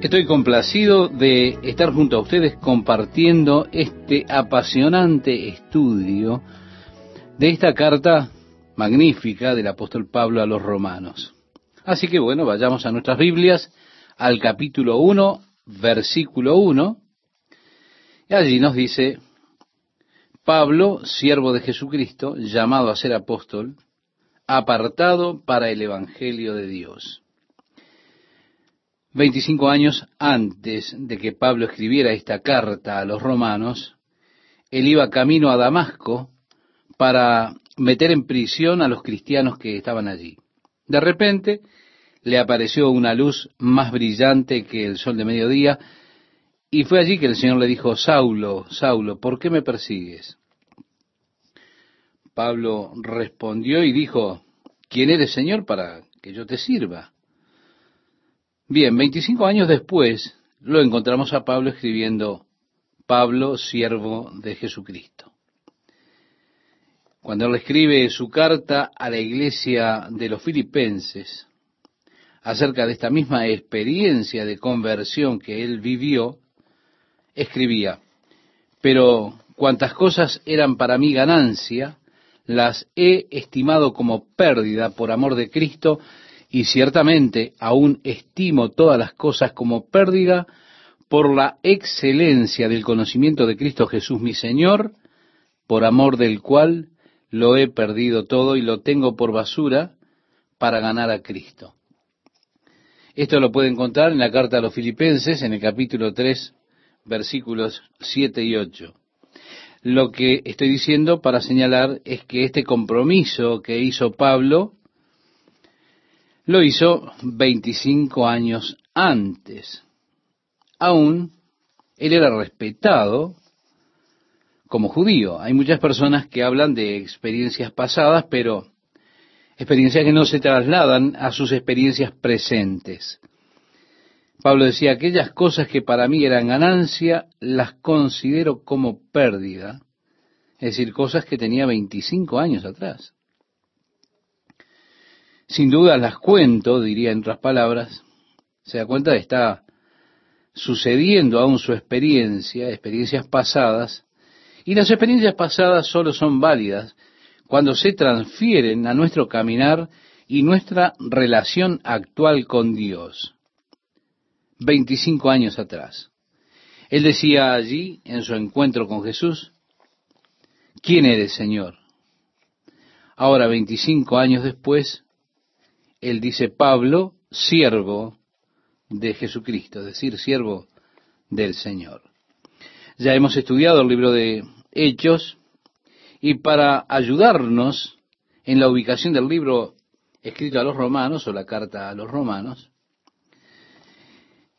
Estoy complacido de estar junto a ustedes compartiendo este apasionante estudio de esta carta magnífica del apóstol Pablo a los romanos. Así que bueno, vayamos a nuestras Biblias, al capítulo 1, versículo 1, y allí nos dice, Pablo, siervo de Jesucristo, llamado a ser apóstol, apartado para el Evangelio de Dios. Veinticinco años antes de que Pablo escribiera esta carta a los romanos, él iba camino a Damasco para meter en prisión a los cristianos que estaban allí. De repente le apareció una luz más brillante que el sol de mediodía, y fue allí que el Señor le dijo, Saulo, Saulo, ¿por qué me persigues? Pablo respondió y dijo, ¿quién eres, Señor, para que yo te sirva? Bien, 25 años después lo encontramos a Pablo escribiendo, Pablo, siervo de Jesucristo. Cuando él escribe su carta a la iglesia de los filipenses acerca de esta misma experiencia de conversión que él vivió, escribía, pero cuantas cosas eran para mí ganancia, las he estimado como pérdida por amor de Cristo, y ciertamente aún estimo todas las cosas como pérdida por la excelencia del conocimiento de Cristo Jesús mi Señor, por amor del cual lo he perdido todo y lo tengo por basura para ganar a Cristo. Esto lo puede encontrar en la carta a los filipenses en el capítulo 3, versículos 7 y 8. Lo que estoy diciendo para señalar es que este compromiso que hizo Pablo lo hizo 25 años antes. Aún él era respetado como judío. Hay muchas personas que hablan de experiencias pasadas, pero experiencias que no se trasladan a sus experiencias presentes. Pablo decía, aquellas cosas que para mí eran ganancia, las considero como pérdida, es decir, cosas que tenía 25 años atrás. Sin duda las cuento, diría en otras palabras, se da cuenta de está sucediendo aún su experiencia, experiencias pasadas, y las experiencias pasadas solo son válidas cuando se transfieren a nuestro caminar y nuestra relación actual con Dios. 25 años atrás. Él decía allí, en su encuentro con Jesús, ¿quién eres, Señor? Ahora, 25 años después, él dice Pablo, siervo de Jesucristo, es decir, siervo del Señor. Ya hemos estudiado el libro de Hechos y para ayudarnos en la ubicación del libro escrito a los romanos o la carta a los romanos,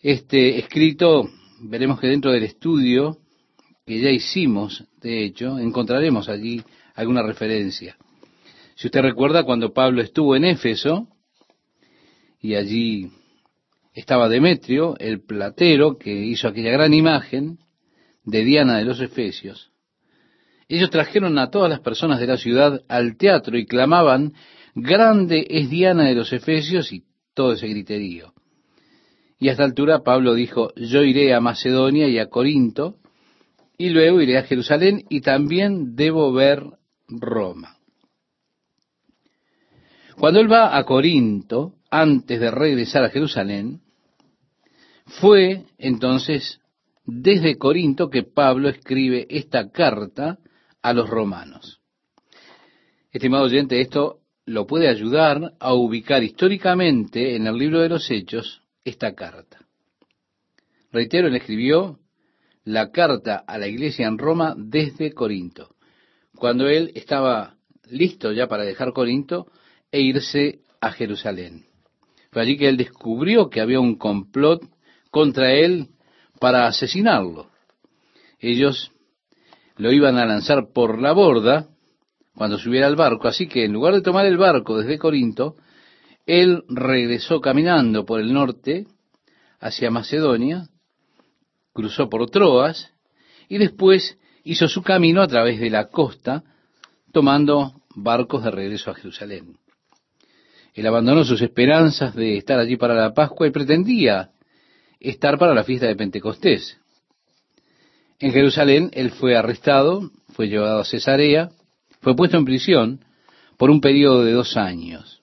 este escrito, veremos que dentro del estudio que ya hicimos, de hecho, encontraremos allí alguna referencia. Si usted recuerda, cuando Pablo estuvo en Éfeso, y allí estaba Demetrio, el platero que hizo aquella gran imagen de Diana de los Efesios. Ellos trajeron a todas las personas de la ciudad al teatro y clamaban, grande es Diana de los Efesios y todo ese griterío. Y a esta altura Pablo dijo, yo iré a Macedonia y a Corinto, y luego iré a Jerusalén y también debo ver Roma. Cuando él va a Corinto, antes de regresar a Jerusalén, fue entonces desde Corinto que Pablo escribe esta carta a los romanos. Estimado oyente, esto lo puede ayudar a ubicar históricamente en el libro de los Hechos esta carta. Reitero, él escribió la carta a la iglesia en Roma desde Corinto. Cuando él estaba listo ya para dejar Corinto e irse a Jerusalén. Fue allí que él descubrió que había un complot contra él para asesinarlo. Ellos lo iban a lanzar por la borda cuando subiera al barco, así que en lugar de tomar el barco desde Corinto, él regresó caminando por el norte hacia Macedonia, cruzó por Troas y después hizo su camino a través de la costa, tomando barcos de regreso a Jerusalén. Él abandonó sus esperanzas de estar allí para la Pascua y pretendía estar para la fiesta de Pentecostés. En Jerusalén él fue arrestado, fue llevado a Cesarea, fue puesto en prisión por un periodo de dos años.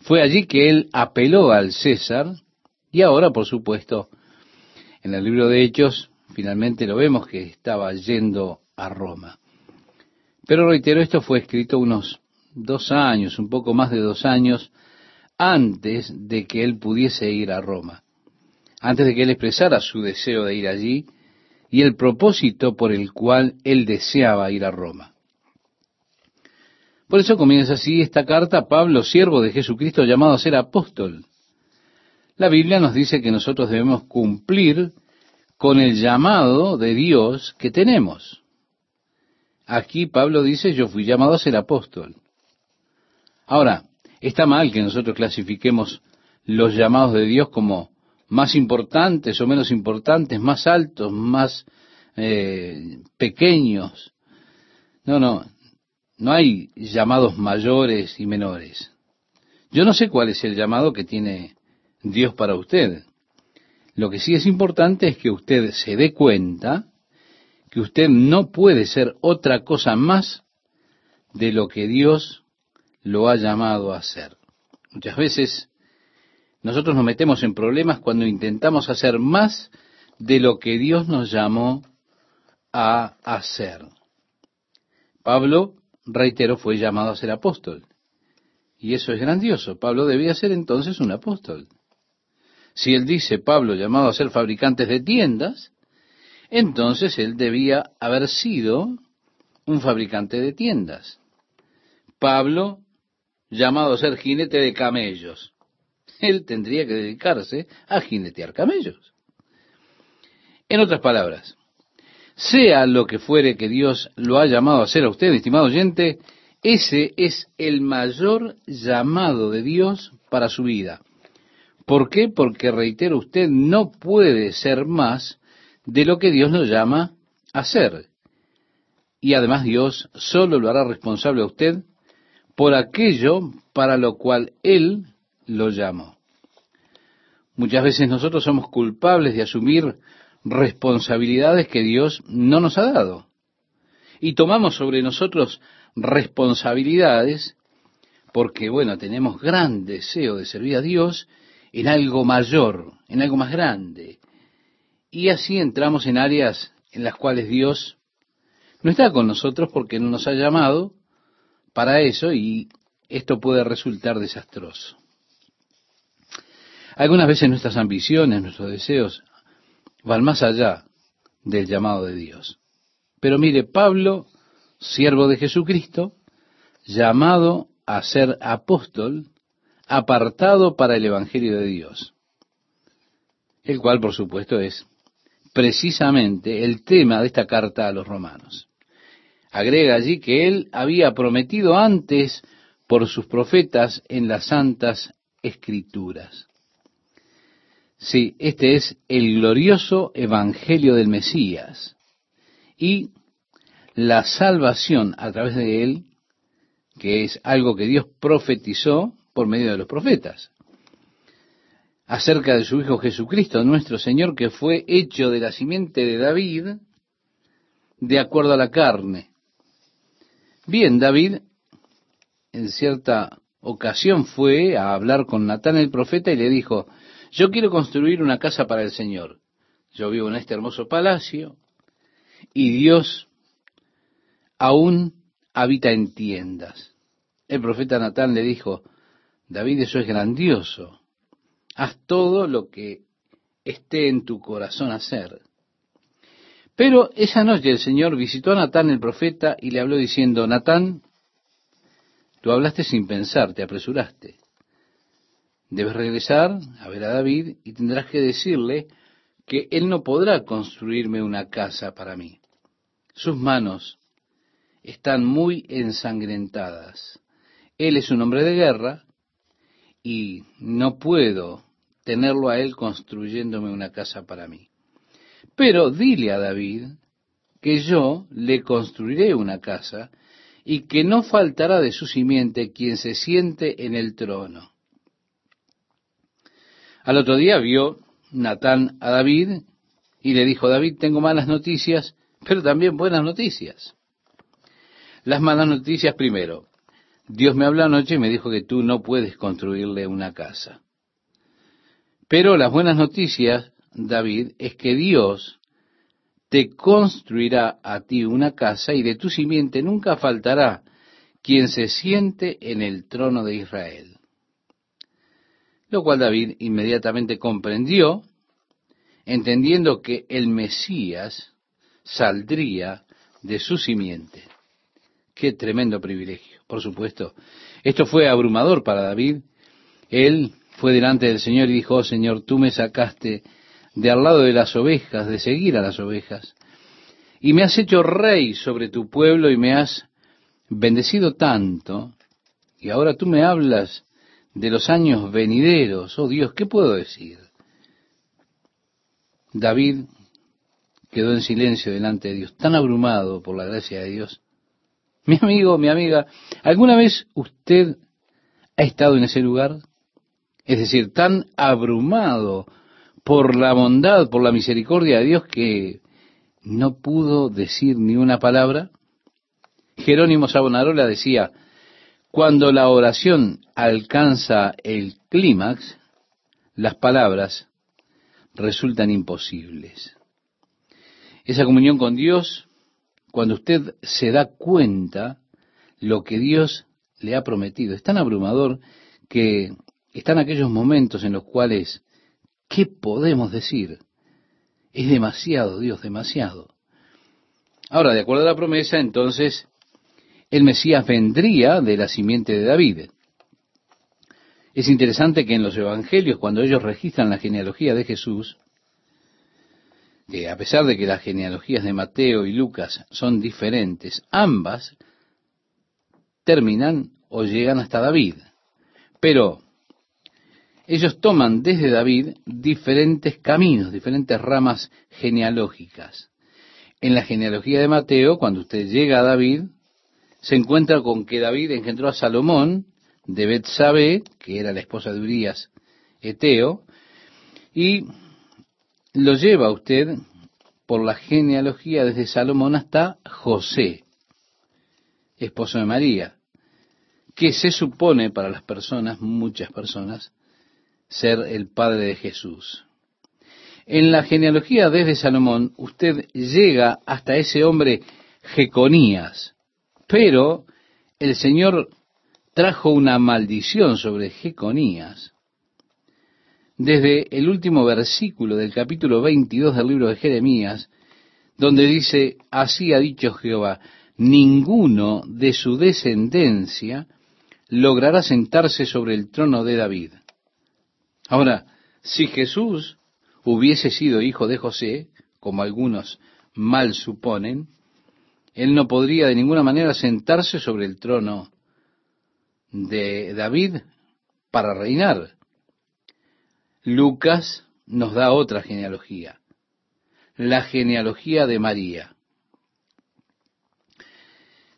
Fue allí que él apeló al César y ahora, por supuesto, en el libro de Hechos, finalmente lo vemos que estaba yendo a Roma. Pero reitero, esto fue escrito unos dos años, un poco más de dos años, antes de que él pudiese ir a Roma, antes de que él expresara su deseo de ir allí y el propósito por el cual él deseaba ir a Roma. Por eso comienza así esta carta, Pablo, siervo de Jesucristo, llamado a ser apóstol. La Biblia nos dice que nosotros debemos cumplir con el llamado de Dios que tenemos. Aquí Pablo dice, yo fui llamado a ser apóstol. Ahora, está mal que nosotros clasifiquemos los llamados de Dios como más importantes o menos importantes, más altos, más eh, pequeños. No, no, no hay llamados mayores y menores. Yo no sé cuál es el llamado que tiene Dios para usted. Lo que sí es importante es que usted se dé cuenta que usted no puede ser otra cosa más de lo que Dios lo ha llamado a ser. Muchas veces nosotros nos metemos en problemas cuando intentamos hacer más de lo que Dios nos llamó a hacer. Pablo, reitero, fue llamado a ser apóstol. Y eso es grandioso. Pablo debía ser entonces un apóstol. Si él dice, Pablo, llamado a ser fabricantes de tiendas, entonces él debía haber sido un fabricante de tiendas. Pablo, llamado a ser jinete de camellos, él tendría que dedicarse a jinetear camellos. En otras palabras, sea lo que fuere que Dios lo ha llamado a ser a usted, estimado oyente, ese es el mayor llamado de Dios para su vida. ¿Por qué? Porque, reitero, usted no puede ser más de lo que Dios lo llama a ser. Y además Dios solo lo hará responsable a usted por aquello para lo cual Él lo llamó. Muchas veces nosotros somos culpables de asumir responsabilidades que Dios no nos ha dado. Y tomamos sobre nosotros responsabilidades porque, bueno, tenemos gran deseo de servir a Dios en algo mayor, en algo más grande. Y así entramos en áreas en las cuales Dios no está con nosotros porque no nos ha llamado para eso y esto puede resultar desastroso. Algunas veces nuestras ambiciones, nuestros deseos van más allá del llamado de Dios. Pero mire, Pablo, siervo de Jesucristo, llamado a ser apóstol, apartado para el Evangelio de Dios, el cual por supuesto es precisamente el tema de esta carta a los romanos. Agrega allí que él había prometido antes por sus profetas en las santas escrituras. Sí, este es el glorioso Evangelio del Mesías y la salvación a través de él, que es algo que Dios profetizó por medio de los profetas. Acerca de su Hijo Jesucristo, nuestro Señor, que fue hecho de la simiente de David, de acuerdo a la carne. Bien, David en cierta ocasión fue a hablar con Natán el profeta y le dijo, yo quiero construir una casa para el Señor. Yo vivo en este hermoso palacio y Dios aún habita en tiendas. El profeta Natán le dijo, David, eso es grandioso. Haz todo lo que esté en tu corazón hacer. Pero esa noche el Señor visitó a Natán el profeta y le habló diciendo, Natán, tú hablaste sin pensar, te apresuraste. Debes regresar a ver a David y tendrás que decirle que él no podrá construirme una casa para mí. Sus manos están muy ensangrentadas. Él es un hombre de guerra y no puedo tenerlo a él construyéndome una casa para mí. Pero dile a David que yo le construiré una casa y que no faltará de su simiente quien se siente en el trono. Al otro día vio Natán a David y le dijo, David, tengo malas noticias, pero también buenas noticias. Las malas noticias primero. Dios me habló anoche y me dijo que tú no puedes construirle una casa. Pero las buenas noticias, David, es que Dios te construirá a ti una casa y de tu simiente nunca faltará quien se siente en el trono de Israel. Lo cual David inmediatamente comprendió, entendiendo que el Mesías saldría de su simiente. Qué tremendo privilegio, por supuesto. Esto fue abrumador para David. Él fue delante del Señor y dijo, oh, Señor, tú me sacaste de al lado de las ovejas, de seguir a las ovejas, y me has hecho rey sobre tu pueblo y me has bendecido tanto, y ahora tú me hablas de los años venideros. Oh Dios, ¿qué puedo decir? David quedó en silencio delante de Dios, tan abrumado por la gracia de Dios. Mi amigo, mi amiga, ¿alguna vez usted ha estado en ese lugar? Es decir, tan abrumado por la bondad, por la misericordia de Dios que no pudo decir ni una palabra. Jerónimo Savonarola decía, cuando la oración alcanza el clímax, las palabras resultan imposibles. Esa comunión con Dios, cuando usted se da cuenta lo que Dios le ha prometido, es tan abrumador que están aquellos momentos en los cuales, ¿qué podemos decir? Es demasiado, Dios, demasiado. Ahora, de acuerdo a la promesa, entonces, el Mesías vendría de la simiente de David. Es interesante que en los evangelios, cuando ellos registran la genealogía de Jesús, que a pesar de que las genealogías de Mateo y Lucas son diferentes, ambas terminan o llegan hasta David. Pero ellos toman desde David diferentes caminos, diferentes ramas genealógicas. En la genealogía de Mateo, cuando usted llega a David, se encuentra con que David engendró a Salomón de Betsabé, que era la esposa de Urias Eteo, y lo lleva usted por la genealogía desde Salomón hasta José, esposo de María, que se supone para las personas, muchas personas, ser el padre de Jesús. En la genealogía desde Salomón, usted llega hasta ese hombre Jeconías, pero el Señor trajo una maldición sobre Jeconías. Desde el último versículo del capítulo 22 del libro de Jeremías, donde dice, así ha dicho Jehová, ninguno de su descendencia logrará sentarse sobre el trono de David. Ahora, si Jesús hubiese sido hijo de José, como algunos mal suponen, él no podría de ninguna manera sentarse sobre el trono de David para reinar. Lucas nos da otra genealogía, la genealogía de María,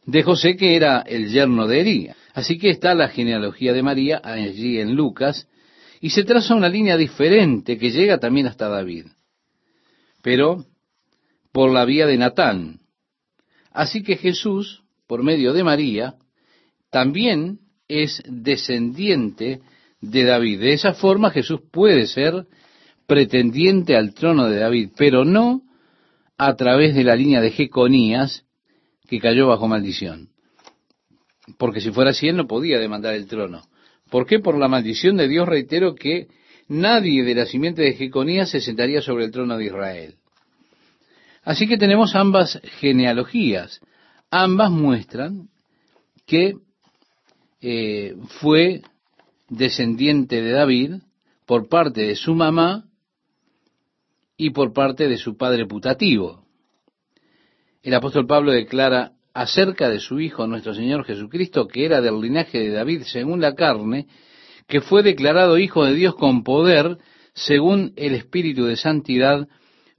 de José que era el yerno de Ería. Así que está la genealogía de María allí en Lucas, y se traza una línea diferente que llega también hasta David, pero por la vía de Natán, Así que Jesús, por medio de María, también es descendiente de David. De esa forma Jesús puede ser pretendiente al trono de David, pero no a través de la línea de Jeconías que cayó bajo maldición. Porque si fuera así, él no podía demandar el trono. ¿Por qué? Por la maldición de Dios, reitero que nadie de la simiente de Jeconías se sentaría sobre el trono de Israel. Así que tenemos ambas genealogías. Ambas muestran que eh, fue descendiente de David por parte de su mamá y por parte de su padre putativo. El apóstol Pablo declara acerca de su Hijo, nuestro Señor Jesucristo, que era del linaje de David según la carne, que fue declarado Hijo de Dios con poder según el Espíritu de Santidad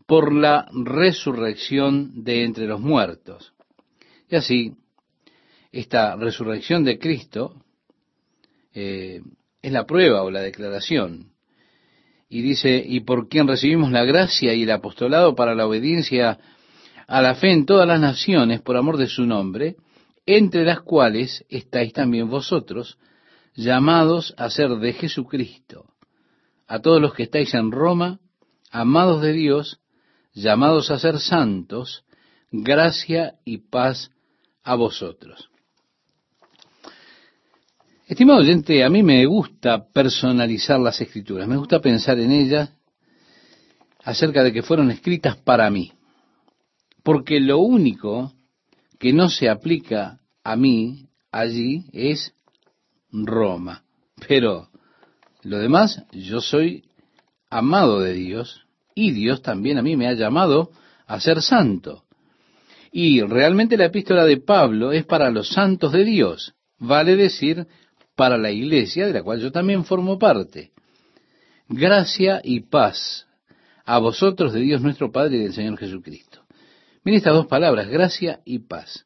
por la resurrección de entre los muertos. Y así, esta resurrección de Cristo eh, es la prueba o la declaración. y dice, y por quien recibimos la gracia y el apostolado para la obediencia a la fe en todas las naciones por amor de su nombre, entre las cuales estáis también vosotros, llamados a ser de Jesucristo. A todos los que estáis en Roma, amados de Dios, llamados a ser santos, gracia y paz a vosotros. Estimado oyente, a mí me gusta personalizar las escrituras, me gusta pensar en ellas acerca de que fueron escritas para mí, porque lo único que no se aplica a mí allí es Roma, pero lo demás, yo soy amado de Dios y Dios también a mí me ha llamado a ser santo. Y realmente la epístola de Pablo es para los santos de Dios, vale decir, para la iglesia de la cual yo también formo parte. Gracia y paz a vosotros de Dios nuestro Padre y del Señor Jesucristo. Miren estas dos palabras, gracia y paz.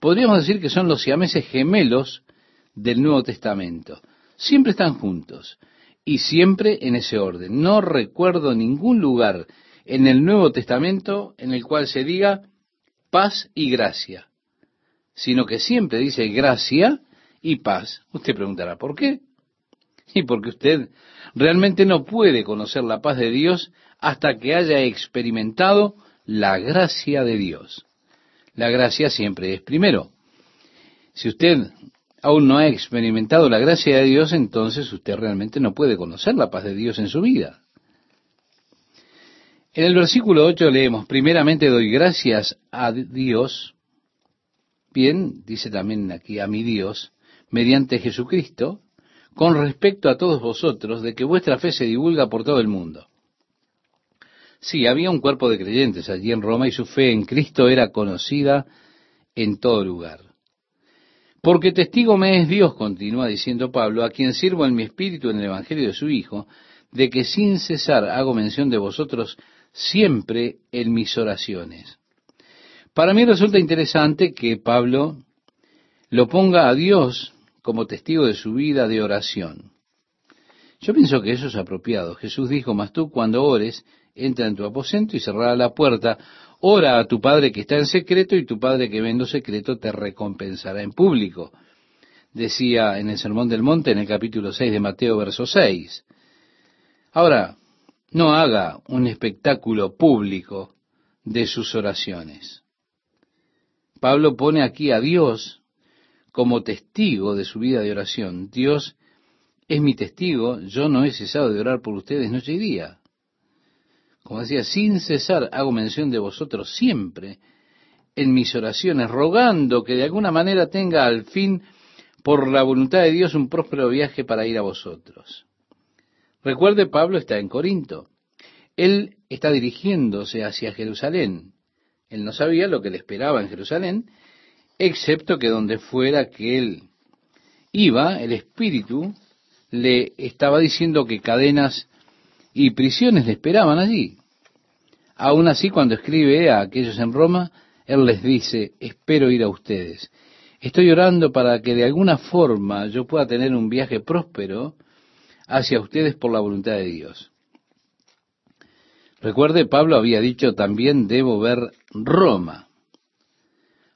Podríamos decir que son los siameses gemelos del Nuevo Testamento. Siempre están juntos y siempre en ese orden. No recuerdo ningún lugar en el Nuevo Testamento en el cual se diga paz y gracia, sino que siempre dice gracia y paz. Usted preguntará, ¿por qué? Y porque usted realmente no puede conocer la paz de Dios hasta que haya experimentado la gracia de Dios. La gracia siempre es primero. Si usted aún no ha experimentado la gracia de Dios, entonces usted realmente no puede conocer la paz de Dios en su vida. En el versículo 8 leemos, primeramente doy gracias a Dios, bien, dice también aquí a mi Dios, mediante Jesucristo, con respecto a todos vosotros, de que vuestra fe se divulga por todo el mundo. Sí, había un cuerpo de creyentes allí en Roma y su fe en Cristo era conocida en todo lugar. Porque testigo me es Dios, continúa diciendo Pablo, a quien sirvo en mi espíritu en el Evangelio de su Hijo, de que sin cesar hago mención de vosotros siempre en mis oraciones. Para mí resulta interesante que Pablo lo ponga a Dios como testigo de su vida de oración. Yo pienso que eso es apropiado. Jesús dijo, mas tú cuando ores, entra en tu aposento y cerrará la puerta, ora a tu Padre que está en secreto y tu Padre que ve en lo secreto te recompensará en público. Decía en el Sermón del Monte en el capítulo 6 de Mateo, verso 6. Ahora, no haga un espectáculo público de sus oraciones. Pablo pone aquí a Dios como testigo de su vida de oración. Dios es mi testigo, yo no he cesado de orar por ustedes noche y día. Como decía, sin cesar hago mención de vosotros siempre en mis oraciones, rogando que de alguna manera tenga al fin, por la voluntad de Dios, un próspero viaje para ir a vosotros. Recuerde, Pablo está en Corinto. Él está dirigiéndose hacia Jerusalén. Él no sabía lo que le esperaba en Jerusalén, excepto que donde fuera que él iba, el Espíritu le estaba diciendo que cadenas y prisiones le esperaban allí. Aún así, cuando escribe a aquellos en Roma, él les dice, espero ir a ustedes. Estoy orando para que de alguna forma yo pueda tener un viaje próspero hacia ustedes por la voluntad de Dios. Recuerde, Pablo había dicho también, debo ver Roma.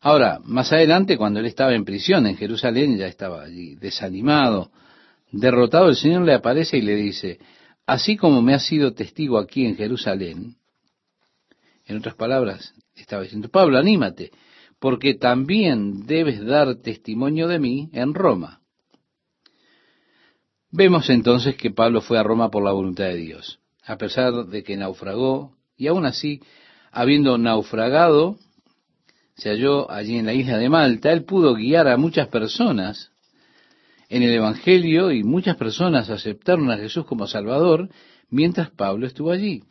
Ahora, más adelante, cuando él estaba en prisión en Jerusalén, ya estaba allí desanimado, derrotado, el Señor le aparece y le dice, así como me has sido testigo aquí en Jerusalén, en otras palabras, estaba diciendo, Pablo, anímate, porque también debes dar testimonio de mí en Roma. Vemos entonces que Pablo fue a Roma por la voluntad de Dios, a pesar de que naufragó, y aún así, habiendo naufragado, se halló allí en la isla de Malta, él pudo guiar a muchas personas en el Evangelio y muchas personas aceptaron a Jesús como Salvador mientras Pablo estuvo allí.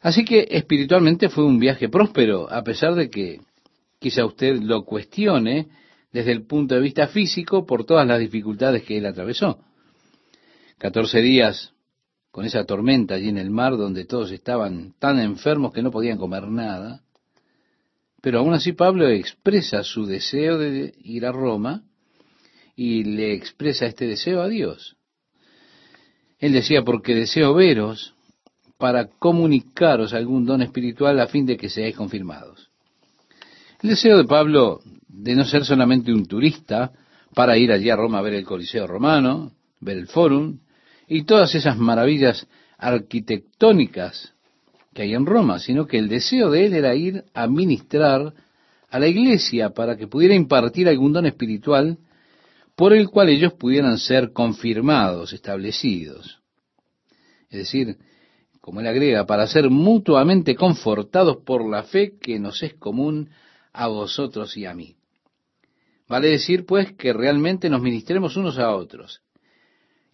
Así que espiritualmente fue un viaje próspero, a pesar de que quizá usted lo cuestione desde el punto de vista físico por todas las dificultades que él atravesó. Catorce días con esa tormenta allí en el mar donde todos estaban tan enfermos que no podían comer nada. Pero aún así Pablo expresa su deseo de ir a Roma y le expresa este deseo a Dios. Él decía, porque deseo veros para comunicaros algún don espiritual a fin de que seáis confirmados. El deseo de Pablo de no ser solamente un turista para ir allí a Roma a ver el Coliseo romano, ver el Fórum y todas esas maravillas arquitectónicas que hay en Roma, sino que el deseo de él era ir a ministrar a la iglesia para que pudiera impartir algún don espiritual por el cual ellos pudieran ser confirmados, establecidos. Es decir, como él agrega, para ser mutuamente confortados por la fe que nos es común a vosotros y a mí. Vale decir, pues, que realmente nos ministremos unos a otros.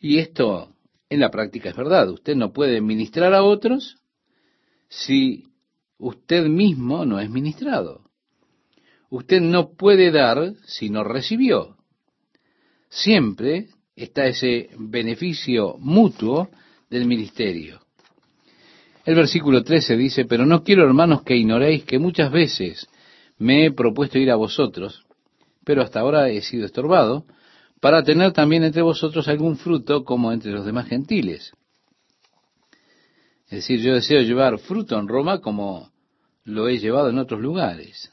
Y esto en la práctica es verdad. Usted no puede ministrar a otros si usted mismo no es ministrado. Usted no puede dar si no recibió. Siempre está ese beneficio mutuo del ministerio. El versículo 13 dice, pero no quiero, hermanos, que ignoréis que muchas veces me he propuesto ir a vosotros, pero hasta ahora he sido estorbado, para tener también entre vosotros algún fruto como entre los demás gentiles. Es decir, yo deseo llevar fruto en Roma como lo he llevado en otros lugares.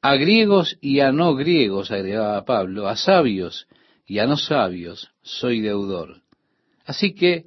A griegos y a no griegos, agregaba Pablo, a sabios y a no sabios, soy deudor. Así que,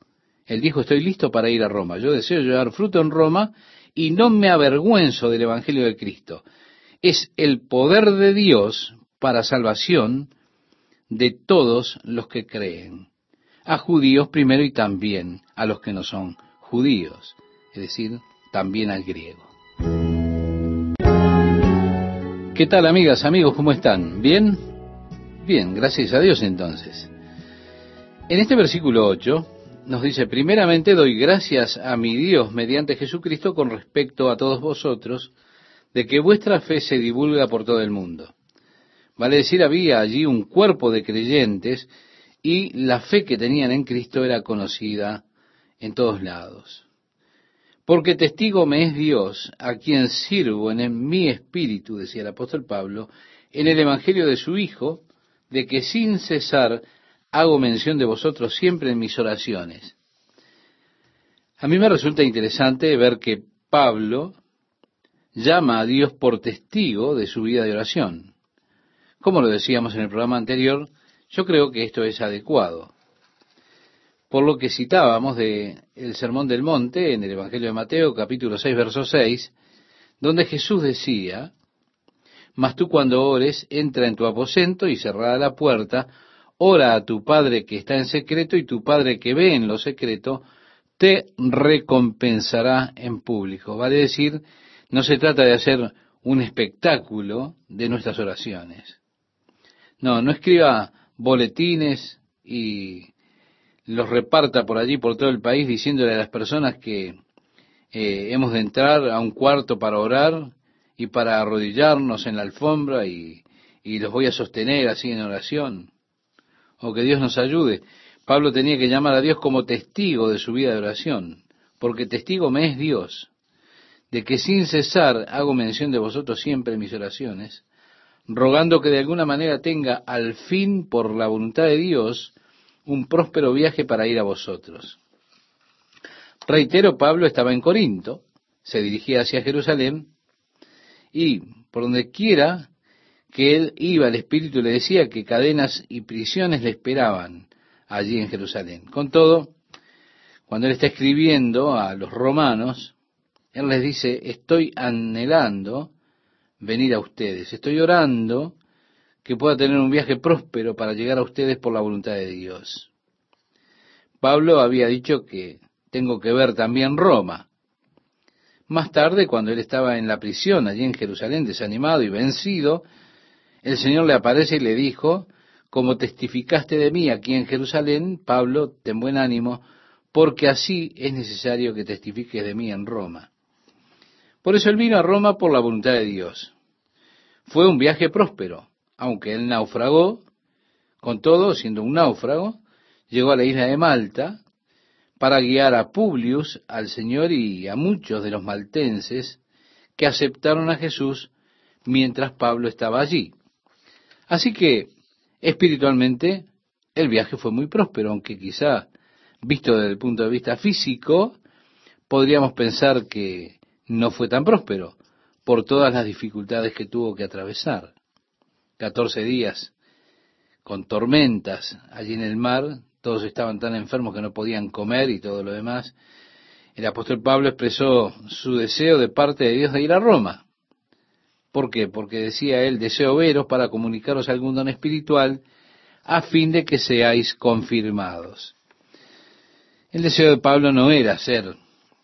Él dijo, estoy listo para ir a Roma. Yo deseo llevar fruto en Roma y no me avergüenzo del Evangelio de Cristo. Es el poder de Dios para salvación de todos los que creen. A judíos primero y también a los que no son judíos, es decir, también al griego. ¿Qué tal amigas, amigos? ¿Cómo están? ¿Bien? Bien, gracias a Dios entonces. En este versículo 8 nos dice, primeramente doy gracias a mi Dios mediante Jesucristo con respecto a todos vosotros, de que vuestra fe se divulga por todo el mundo. Vale decir, había allí un cuerpo de creyentes y la fe que tenían en Cristo era conocida en todos lados. Porque testigo me es Dios, a quien sirvo en mi espíritu, decía el apóstol Pablo, en el Evangelio de su Hijo, de que sin cesar hago mención de vosotros siempre en mis oraciones. A mí me resulta interesante ver que Pablo llama a Dios por testigo de su vida de oración. Como lo decíamos en el programa anterior, yo creo que esto es adecuado. Por lo que citábamos de el Sermón del Monte en el Evangelio de Mateo, capítulo 6, verso 6, donde Jesús decía, Mas tú cuando ores, entra en tu aposento y cerrada la puerta, ora a tu Padre que está en secreto y tu Padre que ve en lo secreto, te recompensará en público. Vale decir, no se trata de hacer un espectáculo de nuestras oraciones. No, no escriba boletines y los reparta por allí, por todo el país, diciéndole a las personas que eh, hemos de entrar a un cuarto para orar y para arrodillarnos en la alfombra y, y los voy a sostener así en oración o que Dios nos ayude. Pablo tenía que llamar a Dios como testigo de su vida de oración, porque testigo me es Dios, de que sin cesar hago mención de vosotros siempre en mis oraciones, rogando que de alguna manera tenga al fin, por la voluntad de Dios, un próspero viaje para ir a vosotros. Reitero, Pablo estaba en Corinto, se dirigía hacia Jerusalén, y por donde quiera que él iba, el Espíritu le decía que cadenas y prisiones le esperaban allí en Jerusalén. Con todo, cuando él está escribiendo a los romanos, él les dice, estoy anhelando venir a ustedes, estoy orando que pueda tener un viaje próspero para llegar a ustedes por la voluntad de Dios. Pablo había dicho que tengo que ver también Roma. Más tarde, cuando él estaba en la prisión allí en Jerusalén, desanimado y vencido, el Señor le aparece y le dijo, como testificaste de mí aquí en Jerusalén, Pablo, ten buen ánimo, porque así es necesario que testifiques de mí en Roma. Por eso él vino a Roma por la voluntad de Dios. Fue un viaje próspero, aunque él naufragó, con todo, siendo un náufrago, llegó a la isla de Malta para guiar a Publius, al Señor y a muchos de los maltenses que aceptaron a Jesús mientras Pablo estaba allí. Así que, espiritualmente, el viaje fue muy próspero, aunque quizá visto desde el punto de vista físico, podríamos pensar que no fue tan próspero por todas las dificultades que tuvo que atravesar. Catorce días con tormentas allí en el mar, todos estaban tan enfermos que no podían comer y todo lo demás. El apóstol Pablo expresó su deseo de parte de Dios de ir a Roma. ¿Por qué? Porque decía él, deseo veros para comunicaros algún don espiritual a fin de que seáis confirmados. El deseo de Pablo no era ser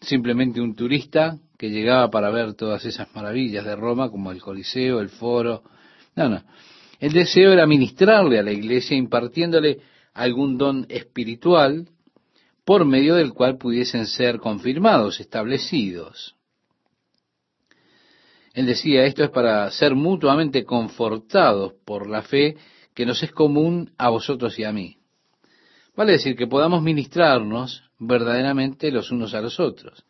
simplemente un turista que llegaba para ver todas esas maravillas de Roma, como el Coliseo, el Foro. No, no. El deseo era ministrarle a la iglesia impartiéndole algún don espiritual por medio del cual pudiesen ser confirmados, establecidos. Él decía, esto es para ser mutuamente confortados por la fe que nos es común a vosotros y a mí. Vale decir que podamos ministrarnos verdaderamente los unos a los otros.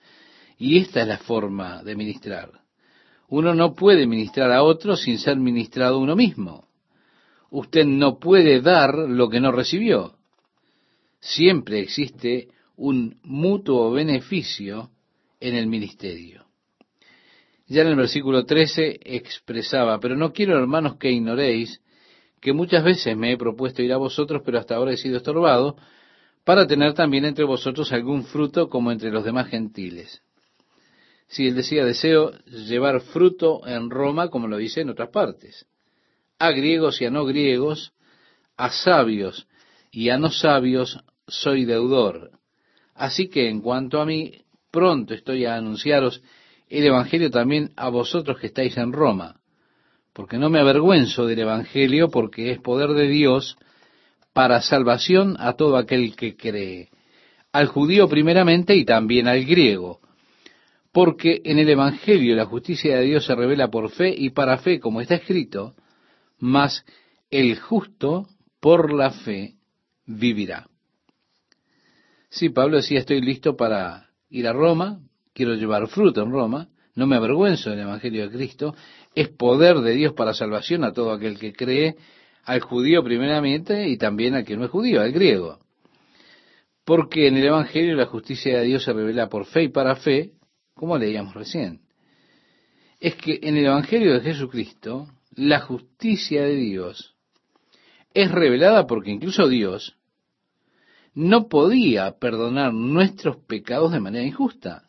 Y esta es la forma de ministrar. Uno no puede ministrar a otro sin ser ministrado uno mismo. Usted no puede dar lo que no recibió. Siempre existe un mutuo beneficio en el ministerio. Ya en el versículo 13 expresaba, pero no quiero, hermanos, que ignoréis que muchas veces me he propuesto ir a vosotros, pero hasta ahora he sido estorbado, para tener también entre vosotros algún fruto como entre los demás gentiles. Si él decía, deseo llevar fruto en Roma, como lo dice en otras partes, a griegos y a no griegos, a sabios y a no sabios, soy deudor. Así que en cuanto a mí, pronto estoy a anunciaros el Evangelio también a vosotros que estáis en Roma porque no me avergüenzo del Evangelio, porque es poder de Dios para salvación a todo aquel que cree, al judío primeramente y también al griego, porque en el Evangelio la justicia de Dios se revela por fe y para fe, como está escrito, mas el justo por la fe vivirá. Sí, Pablo decía, estoy listo para ir a Roma, quiero llevar fruto en Roma, no me avergüenzo del Evangelio de Cristo, es poder de Dios para salvación a todo aquel que cree, al judío primeramente y también al que no es judío, al griego. Porque en el Evangelio la justicia de Dios se revela por fe y para fe, como leíamos recién. Es que en el Evangelio de Jesucristo la justicia de Dios es revelada porque incluso Dios no podía perdonar nuestros pecados de manera injusta.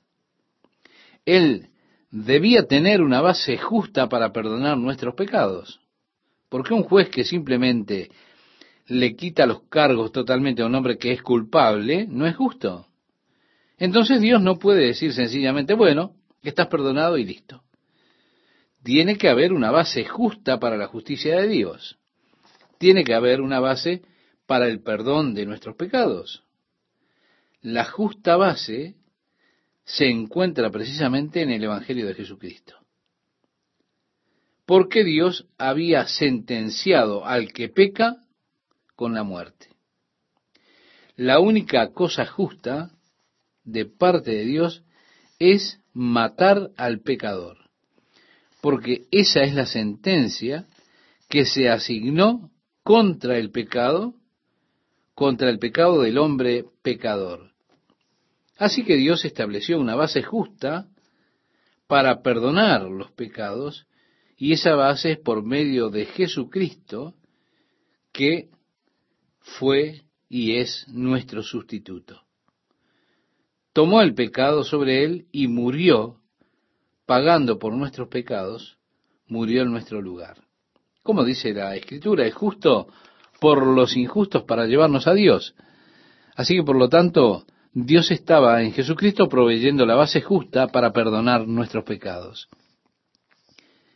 Él debía tener una base justa para perdonar nuestros pecados. Porque un juez que simplemente le quita los cargos totalmente a un hombre que es culpable, no es justo. Entonces Dios no puede decir sencillamente, bueno, estás perdonado y listo. Tiene que haber una base justa para la justicia de Dios. Tiene que haber una base para el perdón de nuestros pecados. La justa base se encuentra precisamente en el Evangelio de Jesucristo. Porque Dios había sentenciado al que peca con la muerte. La única cosa justa de parte de Dios es matar al pecador, porque esa es la sentencia que se asignó contra el pecado, contra el pecado del hombre pecador. Así que Dios estableció una base justa para perdonar los pecados y esa base es por medio de Jesucristo que fue y es nuestro sustituto. Tomó el pecado sobre él y murió, pagando por nuestros pecados, murió en nuestro lugar. Como dice la Escritura, es justo por los injustos para llevarnos a Dios. Así que por lo tanto, Dios estaba en Jesucristo proveyendo la base justa para perdonar nuestros pecados.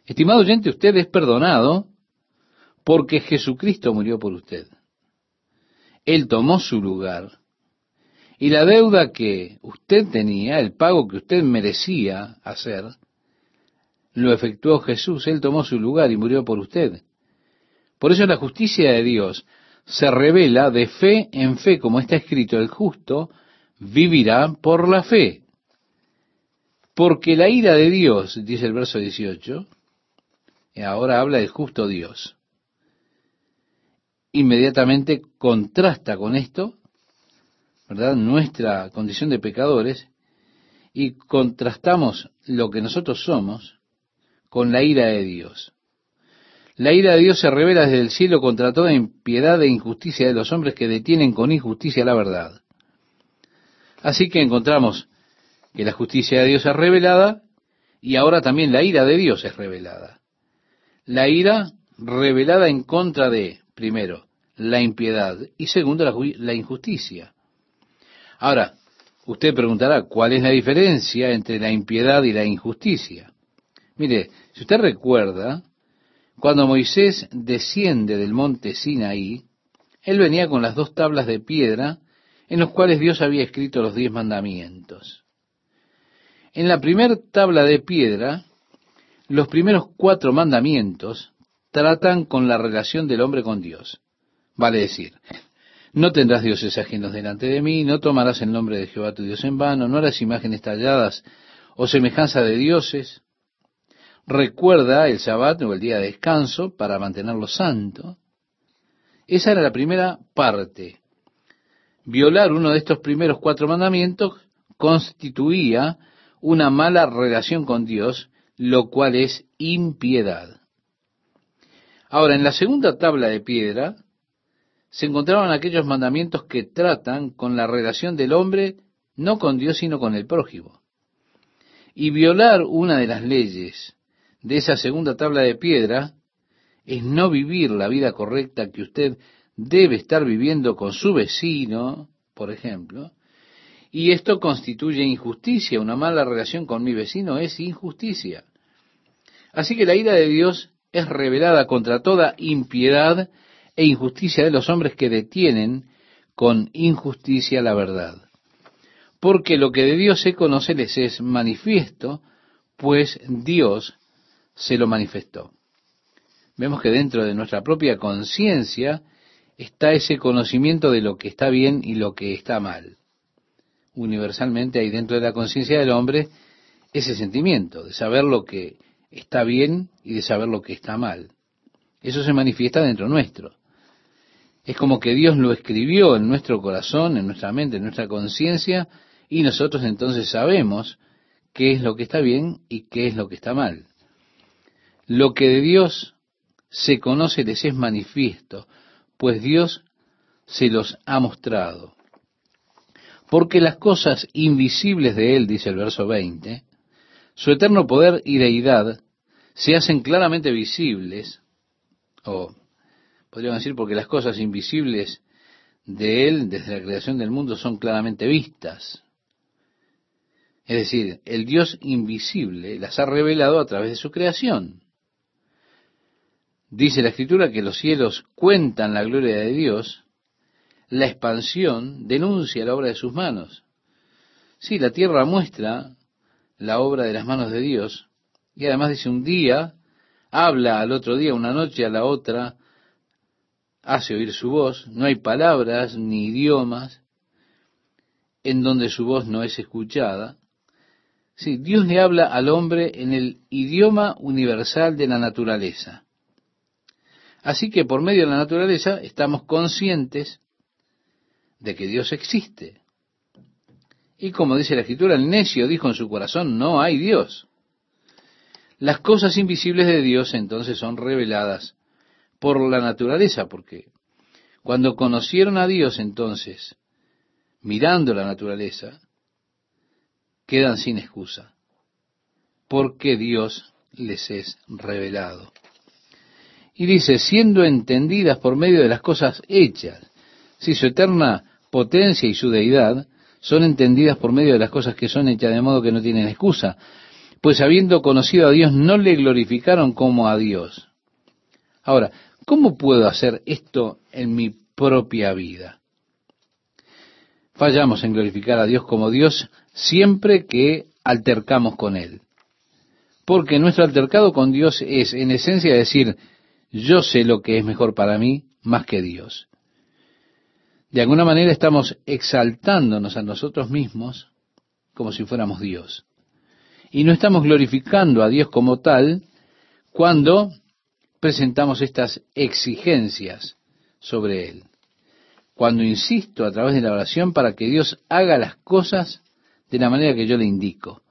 Estimado oyente, usted es perdonado porque Jesucristo murió por usted. Él tomó su lugar. Y la deuda que usted tenía, el pago que usted merecía hacer, lo efectuó Jesús. Él tomó su lugar y murió por usted. Por eso la justicia de Dios se revela de fe en fe, como está escrito, el justo vivirá por la fe. Porque la ira de Dios, dice el verso 18, y ahora habla del justo Dios, inmediatamente contrasta con esto, ¿verdad? Nuestra condición de pecadores, y contrastamos lo que nosotros somos con la ira de Dios. La ira de Dios se revela desde el cielo contra toda impiedad e injusticia de los hombres que detienen con injusticia la verdad. Así que encontramos que la justicia de Dios es revelada y ahora también la ira de Dios es revelada. La ira revelada en contra de, primero, la impiedad y segundo, la, injusticia. Ahora, usted preguntará, ¿cuál es la diferencia entre la impiedad y la injusticia? Mire, si usted recuerda, cuando Moisés desciende del monte Sinaí, él venía con las dos tablas de piedra en los cuales Dios había escrito los diez mandamientos. En la primera tabla de piedra, los primeros cuatro mandamientos tratan con la relación del hombre con Dios. Vale decir, no tendrás dioses ajenos delante de mí, no tomarás el nombre de Jehová tu Dios en vano, no harás imágenes talladas o semejanza de dioses, recuerda el Shabbat o el día de descanso para mantenerlo santo. Esa era la primera parte. Violar uno de estos primeros cuatro mandamientos constituía una mala relación con Dios, lo cual es impiedad. Ahora, en la segunda tabla de piedra se encontraban aquellos mandamientos que tratan con la relación del hombre no con Dios, sino con el prójimo. Y violar una de las leyes de esa segunda tabla de piedra es no vivir la vida correcta que usted debe estar viviendo con su vecino, por ejemplo, y esto constituye injusticia. Una mala relación con mi vecino es injusticia. Así que la ira de Dios es revelada contra toda impiedad e injusticia de los hombres que detienen con injusticia la verdad. Porque lo que de Dios se conoce les es manifiesto, pues Dios se lo manifestó. Vemos que dentro de nuestra propia conciencia está ese conocimiento de lo que está bien y lo que está mal. Universalmente hay dentro de la conciencia del hombre ese sentimiento de saber lo que está bien y de saber lo que está mal. Eso se manifiesta dentro nuestro. Es como que Dios lo escribió en nuestro corazón, en nuestra mente, en nuestra conciencia, y nosotros entonces sabemos qué es lo que está bien y qué es lo que está mal. Lo que de Dios se conoce les es manifiesto, pues Dios se los ha mostrado. Porque las cosas invisibles de Él, dice el verso 20, su eterno poder y deidad se hacen claramente visibles, o podríamos decir porque las cosas invisibles de Él desde la creación del mundo son claramente vistas. Es decir, el Dios invisible las ha revelado a través de su creación. Dice la Escritura que los cielos cuentan la gloria de Dios, la expansión denuncia la obra de sus manos. Sí, la tierra muestra la obra de las manos de Dios, y además dice un día, habla al otro día, una noche a la otra, hace oír su voz, no hay palabras ni idiomas en donde su voz no es escuchada. Sí, Dios le habla al hombre en el idioma universal de la naturaleza. Así que por medio de la naturaleza estamos conscientes de que Dios existe. Y como dice la escritura, el necio dijo en su corazón, no hay Dios. Las cosas invisibles de Dios entonces son reveladas por la naturaleza, porque cuando conocieron a Dios entonces, mirando la naturaleza, quedan sin excusa, porque Dios les es revelado. Y dice, siendo entendidas por medio de las cosas hechas. Si su eterna potencia y su deidad son entendidas por medio de las cosas que son hechas, de modo que no tienen excusa. Pues habiendo conocido a Dios, no le glorificaron como a Dios. Ahora, ¿cómo puedo hacer esto en mi propia vida? fallamos en glorificar a Dios como Dios siempre que altercamos con Él. Porque nuestro altercado con Dios es en esencia decir, yo sé lo que es mejor para mí más que Dios. De alguna manera estamos exaltándonos a nosotros mismos como si fuéramos Dios. Y no estamos glorificando a Dios como tal cuando presentamos estas exigencias sobre Él. Cuando insisto a través de la oración para que Dios haga las cosas de la manera que yo le indico.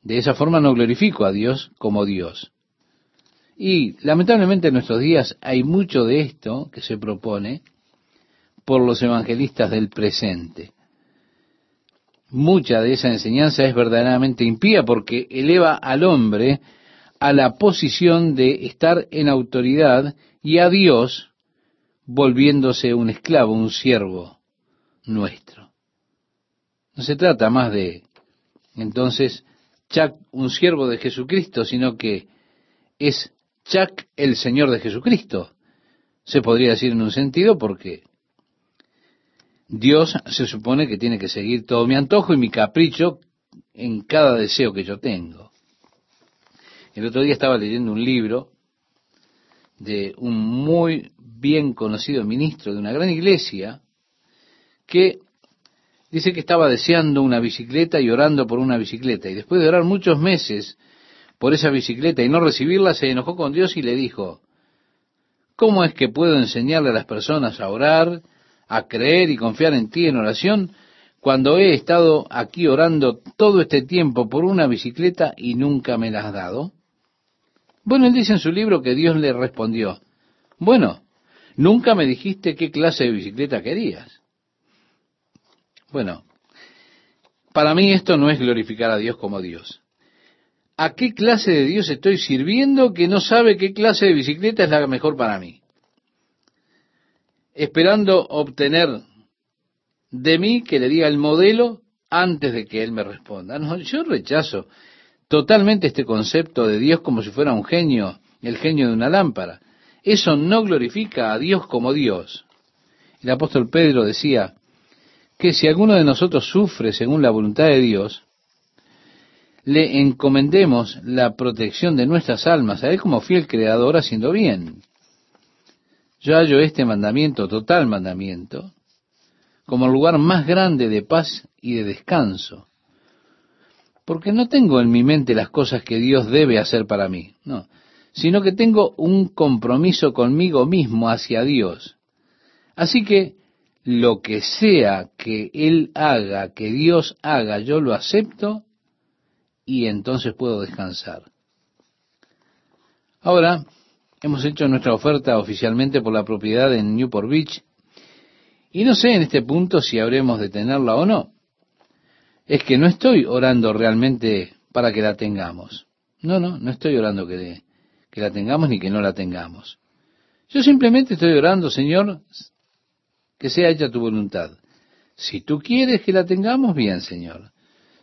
De esa forma no glorifico a Dios como Dios. Y lamentablemente en nuestros días hay mucho de esto que se propone por los evangelistas del presente. Mucha de esa enseñanza es verdaderamente impía porque eleva al hombre a la posición de estar en autoridad y a Dios volviéndose un esclavo, un siervo nuestro. No se trata más de, entonces, un siervo de Jesucristo, sino que es Chac el Señor de Jesucristo. Se podría decir en un sentido porque Dios se supone que tiene que seguir todo mi antojo y mi capricho en cada deseo que yo tengo. El otro día estaba leyendo un libro de un muy bien conocido ministro de una gran iglesia que dice que estaba deseando una bicicleta y orando por una bicicleta. Y después de orar muchos meses por esa bicicleta y no recibirla, se enojó con Dios y le dijo, ¿cómo es que puedo enseñarle a las personas a orar, a creer y confiar en ti en oración cuando he estado aquí orando todo este tiempo por una bicicleta y nunca me la has dado? Bueno, él dice en su libro que Dios le respondió, bueno, nunca me dijiste qué clase de bicicleta querías. Bueno, para mí esto no es glorificar a Dios como Dios. ¿A qué clase de Dios estoy sirviendo que no sabe qué clase de bicicleta es la mejor para mí? Esperando obtener de mí que le diga el modelo antes de que Él me responda. No, yo rechazo totalmente este concepto de Dios como si fuera un genio, el genio de una lámpara. Eso no glorifica a Dios como Dios. El apóstol Pedro decía que si alguno de nosotros sufre según la voluntad de Dios, le encomendemos la protección de nuestras almas a Él como fiel creador haciendo bien. Yo hallo este mandamiento, total mandamiento, como el lugar más grande de paz y de descanso porque no tengo en mi mente las cosas que Dios debe hacer para mí, no, sino que tengo un compromiso conmigo mismo hacia Dios. Así que lo que sea que Él haga, que Dios haga, yo lo acepto y entonces puedo descansar. Ahora, hemos hecho nuestra oferta oficialmente por la propiedad en Newport Beach y no sé en este punto si habremos de tenerla o no es que no estoy orando realmente para que la tengamos. No, no, no estoy orando que, la tengamos ni que no la tengamos. Yo simplemente estoy orando, Señor, que sea hecha tu voluntad. Si tú quieres que la tengamos, bien, Señor.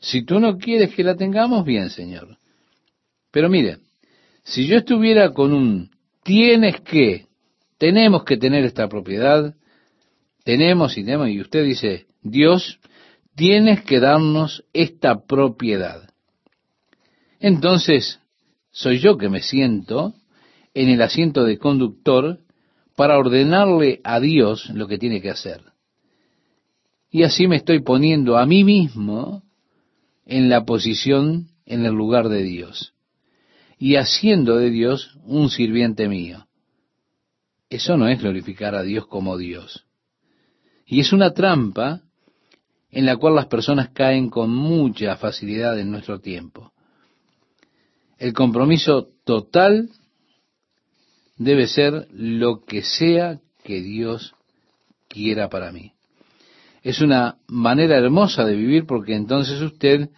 Si tú no quieres que la tengamos, bien, Señor. Pero mire, si yo estuviera con un tienes que, tenemos que tener esta propiedad, tenemos y tenemos, y usted dice, Dios tienes que darnos esta propiedad. Entonces, soy yo que me siento en el asiento de conductor para ordenarle a Dios lo que tiene que hacer. Y así me estoy poniendo a mí mismo en la posición, en el lugar de Dios, y haciendo de Dios un sirviente mío. Eso no es glorificar a Dios como Dios. Y es una trampa en la cual las personas caen con mucha facilidad en nuestro tiempo. El compromiso total debe ser lo que sea que Dios quiera para mí. Es una manera hermosa de vivir porque entonces usted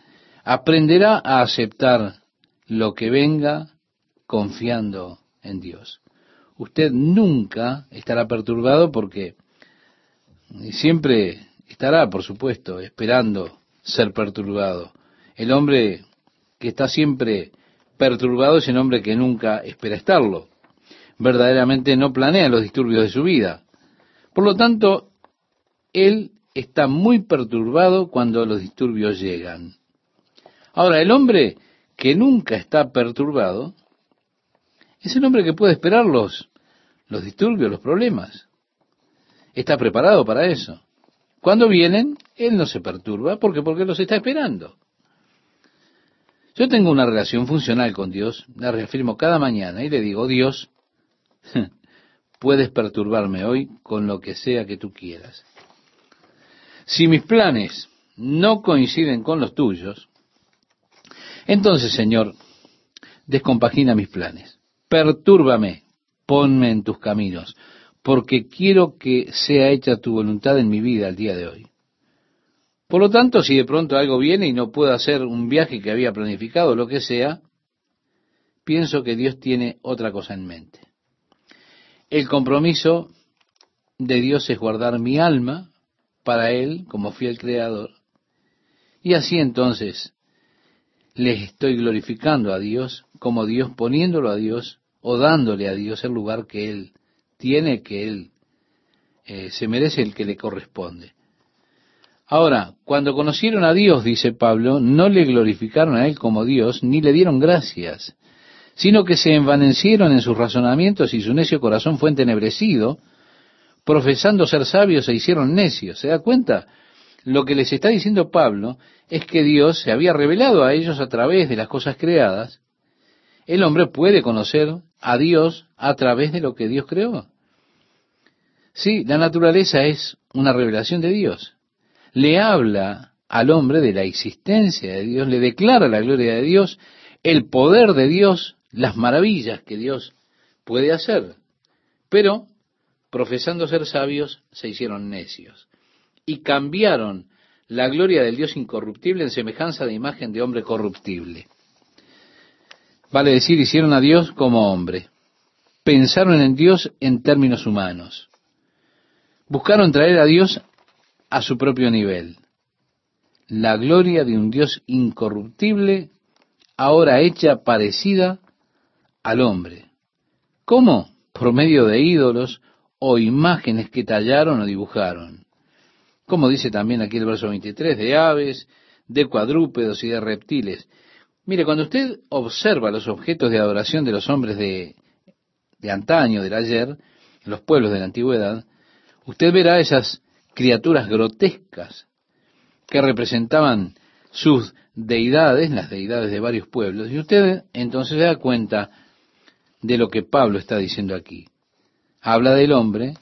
aprenderá a aceptar lo que venga confiando en Dios. Usted nunca estará perturbado porque siempre estará, por supuesto, esperando ser perturbado. El hombre que está siempre perturbado es el hombre que nunca espera estarlo. Verdaderamente no planea los disturbios de su vida. Por lo tanto, él está muy perturbado cuando los disturbios llegan. Ahora, el hombre que nunca está perturbado es el hombre que puede esperar los, los disturbios, los problemas. Está preparado para eso. Cuando vienen, él no se perturba. ¿Por qué? Porque los está esperando. Yo tengo una relación funcional con Dios, la reafirmo cada mañana y le digo, Dios, puedes perturbarme hoy con lo que sea que tú quieras. Si mis planes no coinciden con los tuyos, entonces, Señor, descompagina mis planes. Pertúrbame, ponme en tus caminos, porque quiero que sea hecha tu voluntad en mi vida el día de hoy. Por lo tanto, si de pronto algo viene y no puedo hacer un viaje que había planificado, lo que sea, pienso que Dios tiene otra cosa en mente. El compromiso de Dios es guardar mi alma para Él como fiel creador. Y así entonces les estoy glorificando a Dios como Dios, poniéndolo a Dios o dándole a Dios el lugar que Él tiene, que Él eh, se merece, el que le corresponde. Ahora, cuando conocieron a Dios, dice Pablo, no le glorificaron a Él como Dios, ni le dieron gracias, sino que se envanecieron en sus razonamientos y su necio corazón fue entenebrecido, profesando ser sabios se hicieron necios. ¿Se da cuenta? Lo que les está diciendo Pablo es que Dios se había revelado a ellos a través de las cosas creadas. El hombre puede conocer a Dios a través de lo que Dios creó. Sí, la naturaleza es una revelación de Dios le habla al hombre de la existencia de Dios, le declara la gloria de Dios, el poder de Dios, las maravillas que Dios puede hacer. Pero, profesando ser sabios, se hicieron necios y cambiaron la gloria del Dios incorruptible en semejanza de imagen de hombre corruptible. Vale decir, hicieron a Dios como hombre. Pensaron en Dios en términos humanos. Buscaron traer a Dios a su propio nivel. La gloria de un Dios incorruptible, ahora hecha parecida al hombre. ¿Cómo? Por medio de ídolos o imágenes que tallaron o dibujaron. Como dice también aquí el verso 23, de aves, de cuadrúpedos y de reptiles. Mire, cuando usted observa los objetos de adoración de los hombres de, de antaño, del ayer, los pueblos de la antigüedad, usted verá esas criaturas grotescas que representaban sus deidades, las deidades de varios pueblos, y usted entonces se da cuenta de lo que Pablo está diciendo aquí. Habla del hombre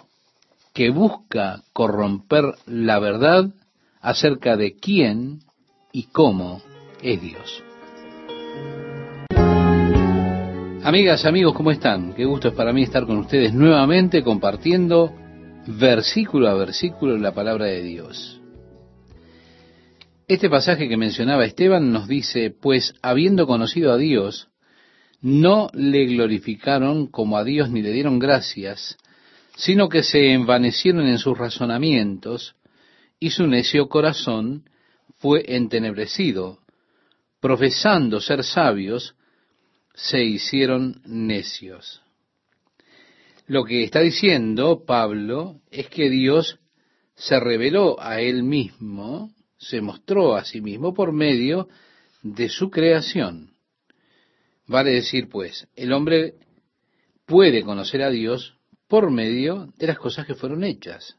que busca corromper la verdad acerca de quién y cómo es Dios. Amigas, amigos, ¿cómo están? Qué gusto es para mí estar con ustedes nuevamente compartiendo versículo a versículo la palabra de Dios. Este pasaje que mencionaba Esteban nos dice, pues habiendo conocido a Dios, no le glorificaron como a Dios ni le dieron gracias, sino que se envanecieron en sus razonamientos y su necio corazón fue entenebrecido. Profesando ser sabios, se hicieron necios. Lo que está diciendo Pablo es que Dios se reveló a él mismo, se mostró a sí mismo por medio de su creación. Vale decir, pues, el hombre puede conocer a Dios por medio de las cosas que fueron hechas,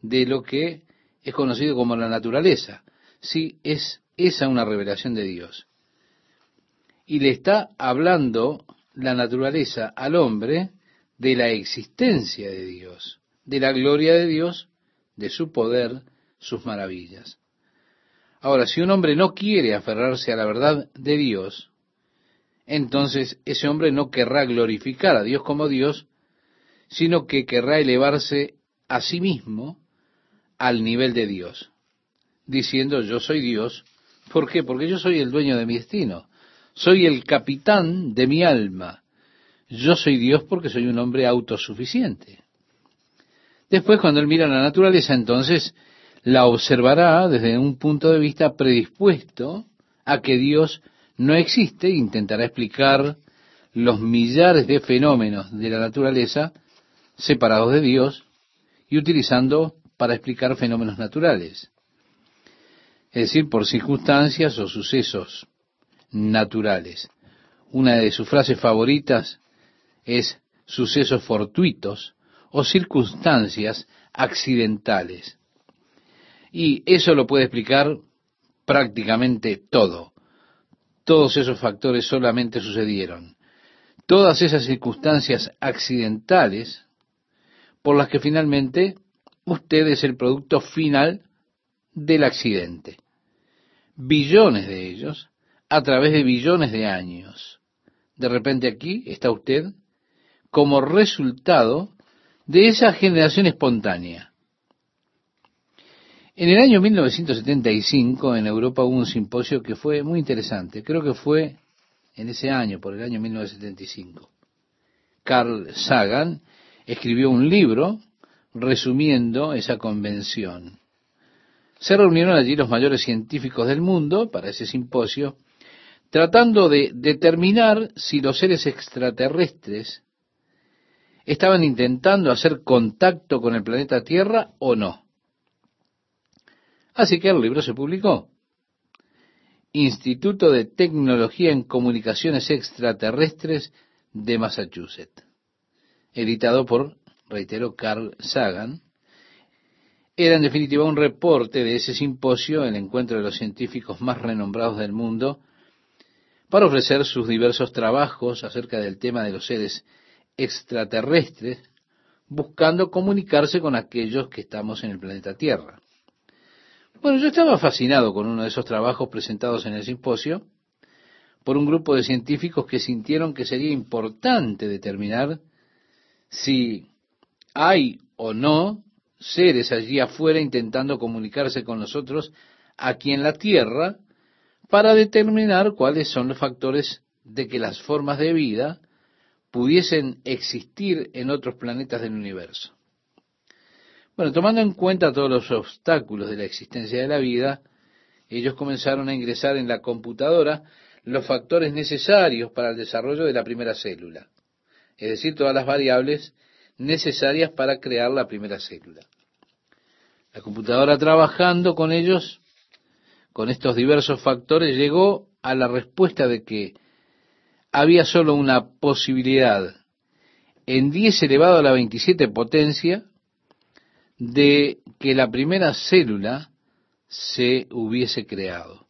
de lo que es conocido como la naturaleza. Sí, es esa una revelación de Dios. Y le está hablando la naturaleza al hombre de la existencia de Dios, de la gloria de Dios, de su poder, sus maravillas. Ahora, si un hombre no quiere aferrarse a la verdad de Dios, entonces ese hombre no querrá glorificar a Dios como Dios, sino que querrá elevarse a sí mismo al nivel de Dios, diciendo yo soy Dios. ¿Por qué? Porque yo soy el dueño de mi destino, soy el capitán de mi alma, yo soy Dios porque soy un hombre autosuficiente. Después, cuando él mira la naturaleza, entonces la observará desde un punto de vista predispuesto a que Dios no existe intentará explicar los millares de fenómenos de la naturaleza separados de Dios y utilizando para explicar fenómenos naturales. Es decir, por circunstancias o sucesos naturales. Una de sus frases favoritas es sucesos fortuitos o circunstancias accidentales. Y eso lo puede explicar prácticamente todo. Todos esos factores solamente sucedieron. Todas esas circunstancias accidentales por las que finalmente usted es el producto final del accidente. Billones de ellos a través de billones de años. De repente aquí está usted como resultado de esa generación espontánea. En el año 1975 en Europa hubo un simposio que fue muy interesante. Creo que fue en ese año, por el año 1975. Carl Sagan escribió un libro resumiendo esa convención. Se reunieron allí los mayores científicos del mundo para ese simposio, tratando de determinar si los seres extraterrestres estaban intentando hacer contacto con el planeta Tierra o no. Así que el libro se publicó. Instituto de Tecnología en Comunicaciones Extraterrestres de Massachusetts, editado por, reitero, Carl Sagan. Era en definitiva un reporte de ese simposio, el encuentro de los científicos más renombrados del mundo, para ofrecer sus diversos trabajos acerca del tema de los seres extraterrestres buscando comunicarse con aquellos que estamos en el planeta Tierra. Bueno, yo estaba fascinado con uno de esos trabajos presentados en el simposio por un grupo de científicos que sintieron que sería importante determinar si hay o no seres allí afuera intentando comunicarse con nosotros aquí en la Tierra para determinar cuáles son los factores de que las formas de vida pudiesen existir en otros planetas del universo. Bueno, tomando en cuenta todos los obstáculos de la existencia de la vida, ellos comenzaron a ingresar en la computadora los factores necesarios para el desarrollo de la primera célula, es decir, todas las variables necesarias para crear la primera célula. La computadora trabajando con ellos, con estos diversos factores, llegó a la respuesta de que había solo una posibilidad en 10 elevado a la 27 potencia de que la primera célula se hubiese creado.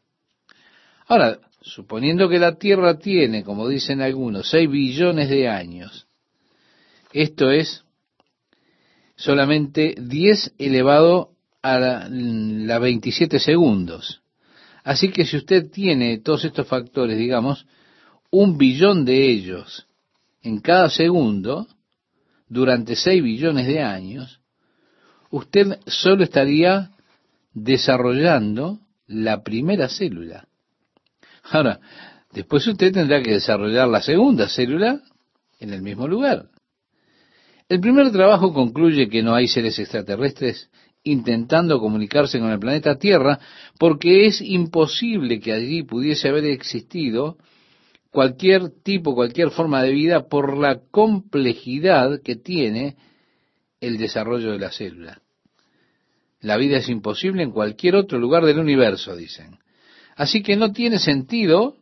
Ahora, suponiendo que la Tierra tiene, como dicen algunos, 6 billones de años, esto es solamente 10 elevado a la, la 27 segundos. Así que si usted tiene todos estos factores, digamos, un billón de ellos en cada segundo, durante seis billones de años, usted solo estaría desarrollando la primera célula. Ahora, después usted tendrá que desarrollar la segunda célula en el mismo lugar. El primer trabajo concluye que no hay seres extraterrestres intentando comunicarse con el planeta Tierra porque es imposible que allí pudiese haber existido cualquier tipo, cualquier forma de vida por la complejidad que tiene el desarrollo de la célula. La vida es imposible en cualquier otro lugar del universo, dicen. Así que no tiene sentido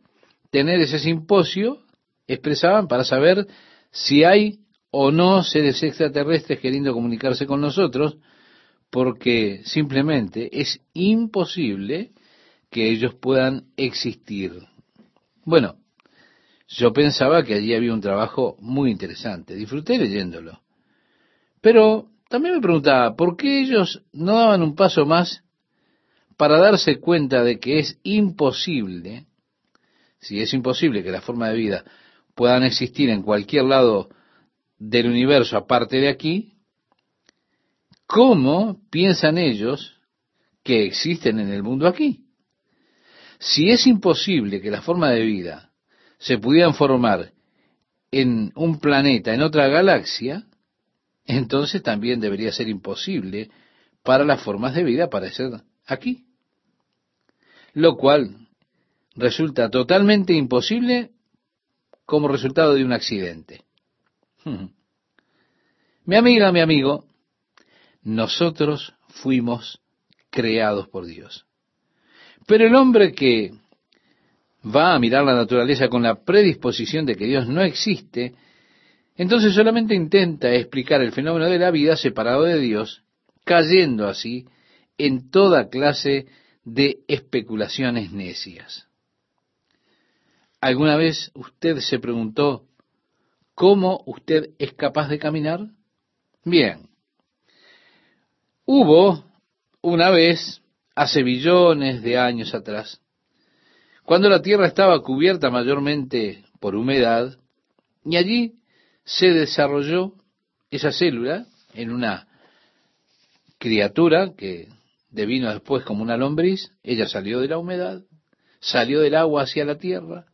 tener ese simposio, expresaban, para saber si hay o no seres extraterrestres queriendo comunicarse con nosotros, porque simplemente es imposible que ellos puedan existir. Bueno, yo pensaba que allí había un trabajo muy interesante. Disfruté leyéndolo. Pero también me preguntaba, ¿por qué ellos no daban un paso más para darse cuenta de que es imposible, si es imposible que la forma de vida puedan existir en cualquier lado del universo aparte de aquí, ¿cómo piensan ellos que existen en el mundo aquí? Si es imposible que la forma de vida se pudieran formar en un planeta, en otra galaxia, entonces también debería ser imposible para las formas de vida aparecer aquí. Lo cual resulta totalmente imposible como resultado de un accidente. Mi amiga, mi amigo, nosotros fuimos creados por Dios. Pero el hombre que va a mirar la naturaleza con la predisposición de que Dios no existe, entonces solamente intenta explicar el fenómeno de la vida separado de Dios, cayendo así en toda clase de especulaciones necias. ¿Alguna vez usted se preguntó cómo usted es capaz de caminar? Bien, hubo una vez, hace billones de años atrás, cuando la tierra estaba cubierta mayormente por humedad, y allí se desarrolló esa célula en una criatura que devino después como una lombriz, ella salió de la humedad, salió del agua hacia la tierra.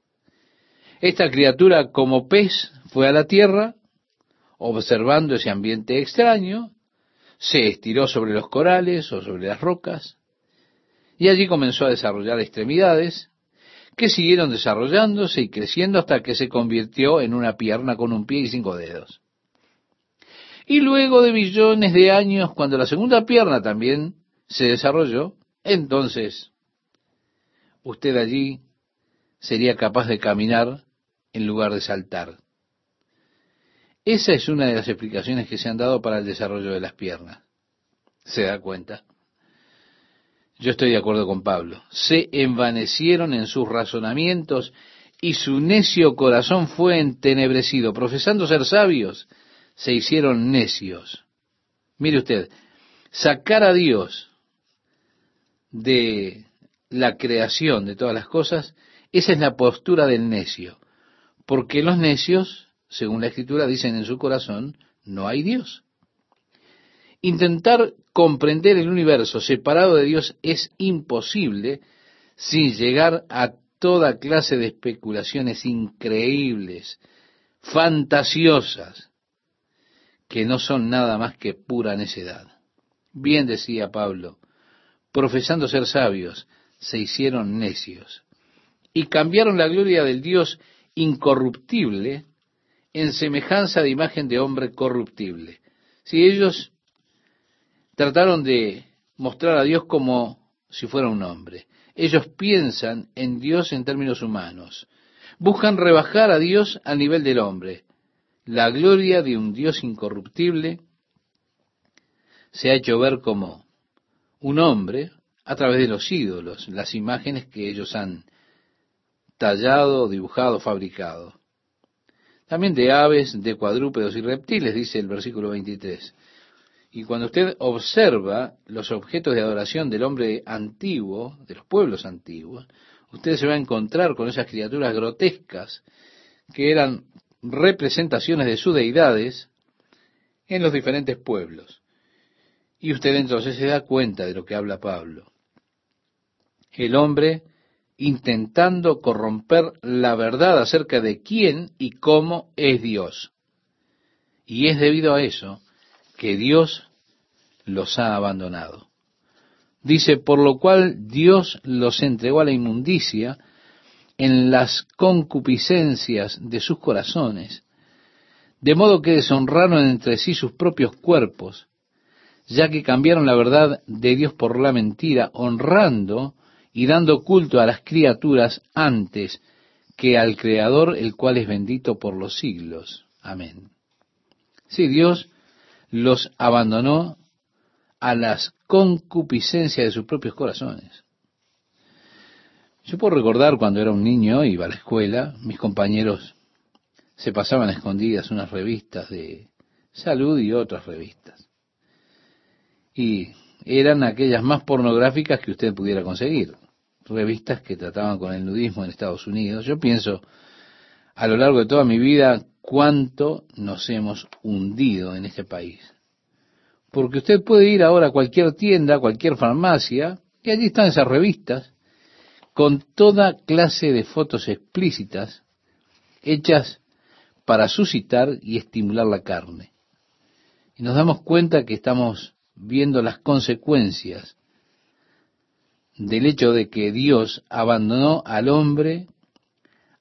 Esta criatura como pez fue a la tierra, observando ese ambiente extraño, se estiró sobre los corales o sobre las rocas, y allí comenzó a desarrollar extremidades que siguieron desarrollándose y creciendo hasta que se convirtió en una pierna con un pie y cinco dedos. Y luego de billones de años, cuando la segunda pierna también se desarrolló, entonces usted allí sería capaz de caminar en lugar de saltar. Esa es una de las explicaciones que se han dado para el desarrollo de las piernas. ¿Se da cuenta? Yo estoy de acuerdo con Pablo. Se envanecieron en sus razonamientos y su necio corazón fue entenebrecido. Profesando ser sabios, se hicieron necios. Mire usted, sacar a Dios de la creación de todas las cosas, esa es la postura del necio. Porque los necios, según la escritura, dicen en su corazón, no hay Dios. Intentar comprender el universo separado de Dios es imposible sin llegar a toda clase de especulaciones increíbles, fantasiosas, que no son nada más que pura necedad. Bien decía Pablo, profesando ser sabios, se hicieron necios y cambiaron la gloria del Dios incorruptible en semejanza de imagen de hombre corruptible. Si ellos trataron de mostrar a Dios como si fuera un hombre. Ellos piensan en Dios en términos humanos. Buscan rebajar a Dios al nivel del hombre. La gloria de un Dios incorruptible se ha hecho ver como un hombre a través de los ídolos, las imágenes que ellos han tallado, dibujado, fabricado. También de aves, de cuadrúpedos y reptiles, dice el versículo 23. Y cuando usted observa los objetos de adoración del hombre antiguo, de los pueblos antiguos, usted se va a encontrar con esas criaturas grotescas que eran representaciones de sus deidades en los diferentes pueblos. Y usted entonces se da cuenta de lo que habla Pablo. El hombre intentando corromper la verdad acerca de quién y cómo es Dios. Y es debido a eso que Dios los ha abandonado. Dice, por lo cual Dios los entregó a la inmundicia en las concupiscencias de sus corazones, de modo que deshonraron entre sí sus propios cuerpos, ya que cambiaron la verdad de Dios por la mentira, honrando y dando culto a las criaturas antes que al Creador, el cual es bendito por los siglos. Amén. Sí, Dios los abandonó a las concupiscencias de sus propios corazones. Yo puedo recordar cuando era un niño, iba a la escuela, mis compañeros se pasaban escondidas unas revistas de salud y otras revistas. Y eran aquellas más pornográficas que usted pudiera conseguir. Revistas que trataban con el nudismo en Estados Unidos. Yo pienso, a lo largo de toda mi vida, cuánto nos hemos hundido en este país. Porque usted puede ir ahora a cualquier tienda, cualquier farmacia, y allí están esas revistas con toda clase de fotos explícitas hechas para suscitar y estimular la carne. Y nos damos cuenta que estamos viendo las consecuencias del hecho de que Dios abandonó al hombre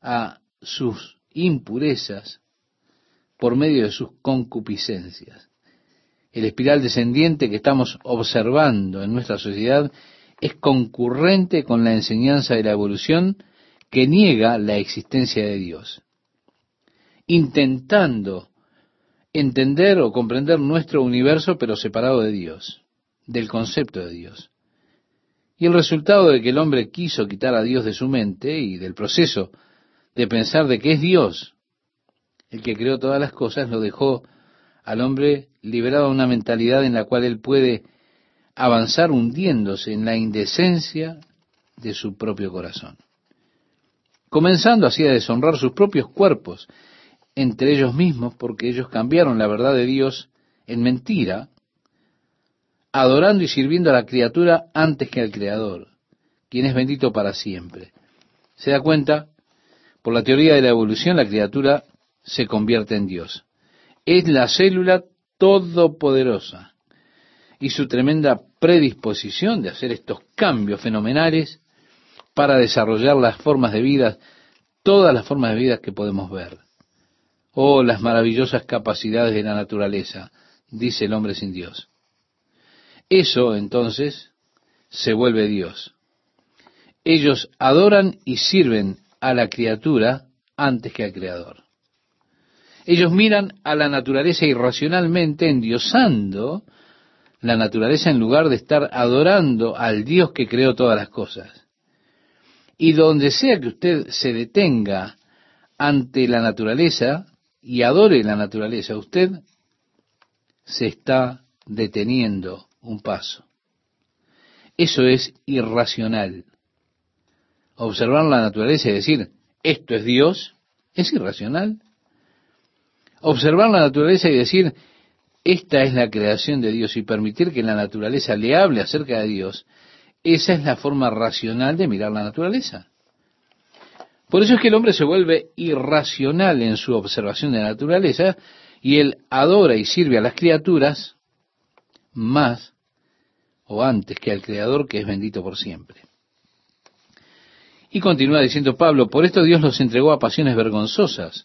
a sus impurezas por medio de sus concupiscencias. el espiral descendiente que estamos observando en nuestra sociedad es concurrente con la enseñanza de la evolución que niega la existencia de Dios, intentando entender o comprender nuestro universo pero separado de Dios, del concepto de Dios. Y el resultado de que el hombre quiso quitar a Dios de su mente y del proceso de pensar de que es Dios el que creó todas las cosas, lo dejó al hombre liberado de una mentalidad en la cual él puede avanzar hundiéndose en la indecencia de su propio corazón. Comenzando así a deshonrar sus propios cuerpos entre ellos mismos porque ellos cambiaron la verdad de Dios en mentira, adorando y sirviendo a la criatura antes que al Creador, quien es bendito para siempre. ¿Se da cuenta? Por la teoría de la evolución, la criatura se convierte en Dios. Es la célula todopoderosa y su tremenda predisposición de hacer estos cambios fenomenales para desarrollar las formas de vida, todas las formas de vida que podemos ver. Oh, las maravillosas capacidades de la naturaleza, dice el hombre sin Dios. Eso entonces se vuelve Dios. Ellos adoran y sirven a la criatura antes que al Creador. Ellos miran a la naturaleza irracionalmente, endiosando la naturaleza en lugar de estar adorando al Dios que creó todas las cosas. Y donde sea que usted se detenga ante la naturaleza y adore la naturaleza, usted se está deteniendo un paso. Eso es irracional. Observar la naturaleza y decir, esto es Dios, es irracional. Observar la naturaleza y decir, esta es la creación de Dios y permitir que la naturaleza le hable acerca de Dios, esa es la forma racional de mirar la naturaleza. Por eso es que el hombre se vuelve irracional en su observación de la naturaleza y él adora y sirve a las criaturas más o antes que al Creador que es bendito por siempre. Y continúa diciendo Pablo, por esto Dios los entregó a pasiones vergonzosas,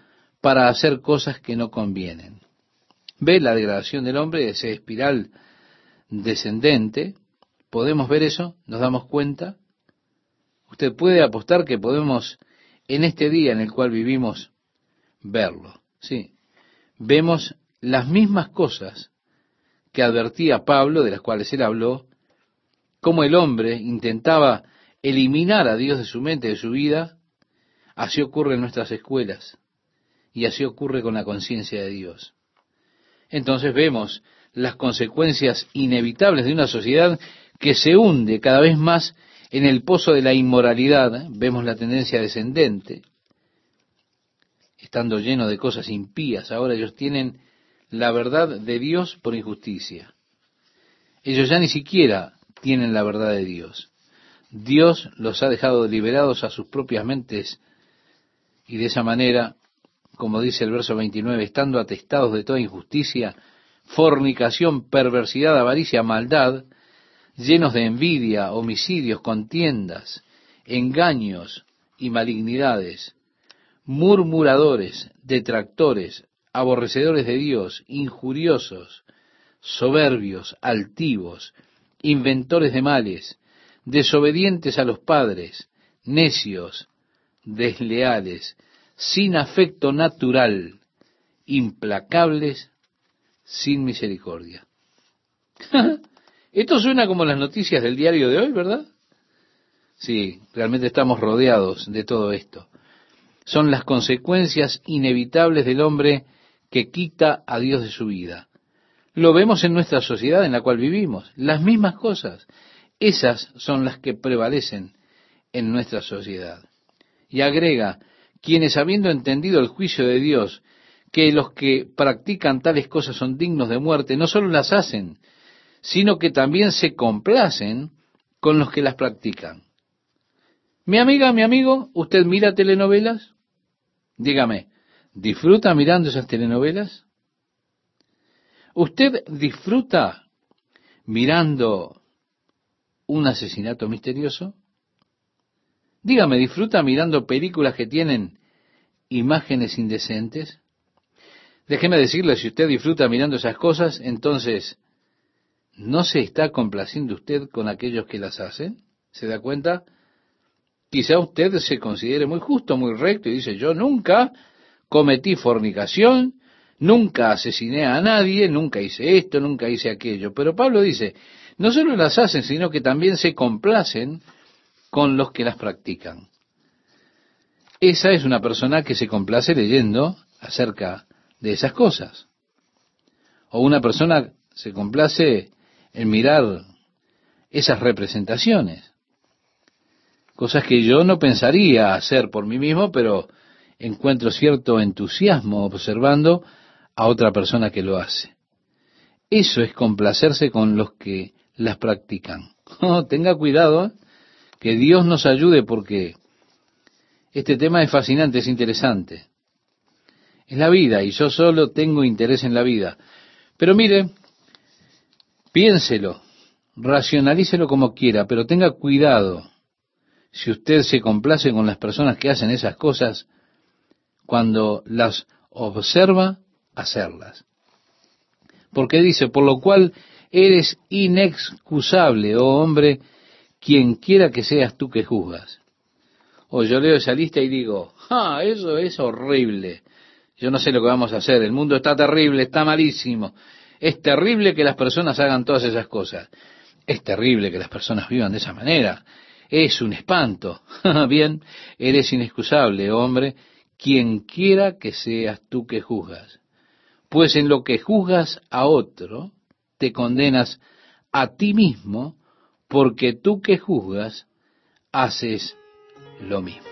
para hacer cosas que no convienen. Ve la degradación del hombre, ese espiral descendente. ¿Podemos ver eso? ¿Nos damos cuenta? Usted puede apostar que podemos, en este día en el cual vivimos, verlo. Sí. Vemos las mismas cosas que advertía Pablo, de las cuales él habló, cómo el hombre intentaba eliminar a Dios de su mente, de su vida, así ocurre en nuestras escuelas. Y así ocurre con la conciencia de Dios. Entonces vemos las consecuencias inevitables de una sociedad que se hunde cada vez más en el pozo de la inmoralidad, vemos la tendencia descendente, estando lleno de cosas impías, ahora ellos tienen la verdad de Dios por injusticia. Ellos ya ni siquiera tienen la verdad de Dios. Dios los ha dejado liberados a sus propias mentes y de esa manera como dice el verso 29, estando atestados de toda injusticia, fornicación, perversidad, avaricia, maldad, llenos de envidia, homicidios, contiendas, engaños y malignidades, murmuradores, detractores, aborrecedores de Dios, injuriosos, soberbios, altivos, inventores de males, desobedientes a los padres, necios, desleales, sin afecto natural, implacables, sin misericordia. Esto suena como las noticias del diario de hoy, ¿verdad? Sí, realmente estamos rodeados de todo esto. Son las consecuencias inevitables del hombre que quita a Dios de su vida. Lo vemos en nuestra sociedad en la cual vivimos. Las mismas cosas. Esas son las que prevalecen en nuestra sociedad. Y agrega, quienes habiendo entendido el juicio de Dios, que los que practican tales cosas son dignos de muerte, no solo las hacen, sino que también se complacen con los que las practican. Mi amiga, mi amigo, ¿usted mira telenovelas? Dígame, ¿disfruta mirando esas telenovelas? ¿Usted disfruta mirando un asesinato misterioso? Dígame, ¿disfruta mirando películas que tienen imágenes indecentes? Déjeme decirle, si usted disfruta mirando esas cosas, entonces, ¿no se está complaciendo usted con aquellos que las hacen? ¿Se da cuenta? Quizá usted se considere muy justo, muy recto y dice, yo nunca cometí fornicación, nunca asesiné a nadie, nunca hice esto, nunca hice aquello. Pero Pablo dice, no solo las hacen, sino que también se complacen con los que las practican. Esa es una persona que se complace leyendo acerca de esas cosas. O una persona se complace en mirar esas representaciones. Cosas que yo no pensaría hacer por mí mismo, pero encuentro cierto entusiasmo observando a otra persona que lo hace. Eso es complacerse con los que las practican. Oh, tenga cuidado, ¿eh? Que Dios nos ayude porque este tema es fascinante, es interesante. Es la vida y yo solo tengo interés en la vida. Pero mire, piénselo, racionalícelo como quiera, pero tenga cuidado. Si usted se complace con las personas que hacen esas cosas, cuando las observa hacerlas. Porque dice, por lo cual eres inexcusable, oh hombre, quien quiera que seas tú que juzgas. O yo leo esa lista y digo, ah, eso es horrible. Yo no sé lo que vamos a hacer. El mundo está terrible, está malísimo. Es terrible que las personas hagan todas esas cosas. Es terrible que las personas vivan de esa manera. Es un espanto. Bien, eres inexcusable, hombre, quien quiera que seas tú que juzgas. Pues en lo que juzgas a otro, te condenas a ti mismo, porque tú que juzgas haces lo mismo.